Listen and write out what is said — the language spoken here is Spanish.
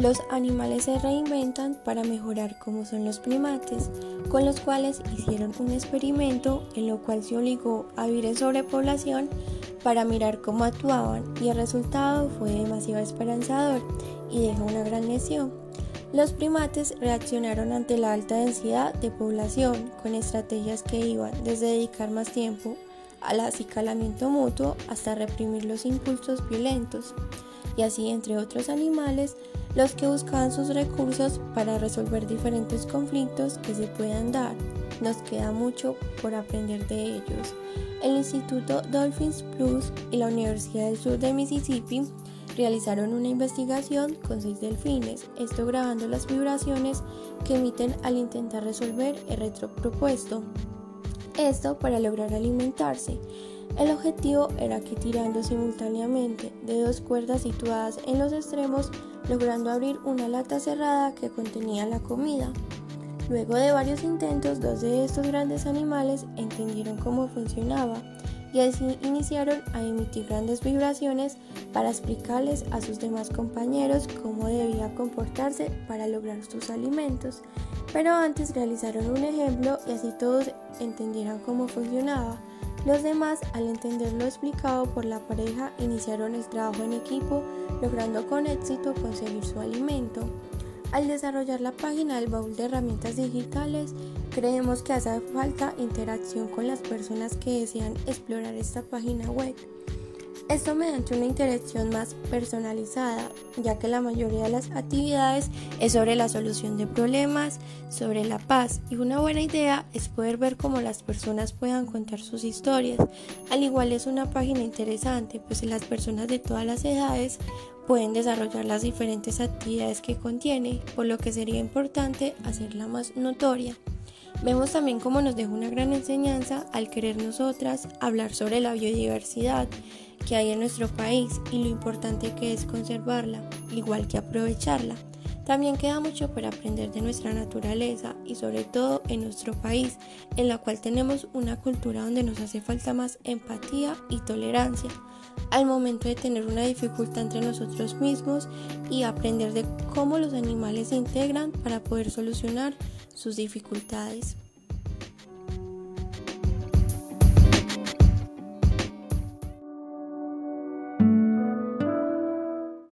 Los animales se reinventan para mejorar como son los primates, con los cuales hicieron un experimento en lo cual se obligó a vivir en sobrepoblación para mirar cómo actuaban y el resultado fue demasiado esperanzador y dejó una gran lesión. Los primates reaccionaron ante la alta densidad de población con estrategias que iban desde dedicar más tiempo al acicalamiento mutuo hasta reprimir los impulsos violentos y así entre otros animales los que buscaban sus recursos para resolver diferentes conflictos que se puedan dar. Nos queda mucho por aprender de ellos. El Instituto Dolphins Plus y la Universidad del Sur de Mississippi realizaron una investigación con seis delfines, esto grabando las vibraciones que emiten al intentar resolver el reto propuesto. Esto para lograr alimentarse. El objetivo era que tirando simultáneamente de dos cuerdas situadas en los extremos, logrando abrir una lata cerrada que contenía la comida. Luego de varios intentos, dos de estos grandes animales entendieron cómo funcionaba y así iniciaron a emitir grandes vibraciones para explicarles a sus demás compañeros cómo debía comportarse para lograr sus alimentos. Pero antes realizaron un ejemplo y así todos entendieran cómo funcionaba. Los demás, al entender lo explicado por la pareja, iniciaron el trabajo en equipo, logrando con éxito conseguir su alimento. Al desarrollar la página del baúl de herramientas digitales, creemos que hace falta interacción con las personas que desean explorar esta página web. Esto mediante una interacción más personalizada, ya que la mayoría de las actividades es sobre la solución de problemas, sobre la paz y una buena idea es poder ver cómo las personas puedan contar sus historias. Al igual es una página interesante, pues las personas de todas las edades pueden desarrollar las diferentes actividades que contiene, por lo que sería importante hacerla más notoria. Vemos también cómo nos deja una gran enseñanza al querer nosotras hablar sobre la biodiversidad que hay en nuestro país y lo importante que es conservarla, igual que aprovecharla. También queda mucho por aprender de nuestra naturaleza y sobre todo en nuestro país, en la cual tenemos una cultura donde nos hace falta más empatía y tolerancia al momento de tener una dificultad entre nosotros mismos y aprender de cómo los animales se integran para poder solucionar sus dificultades.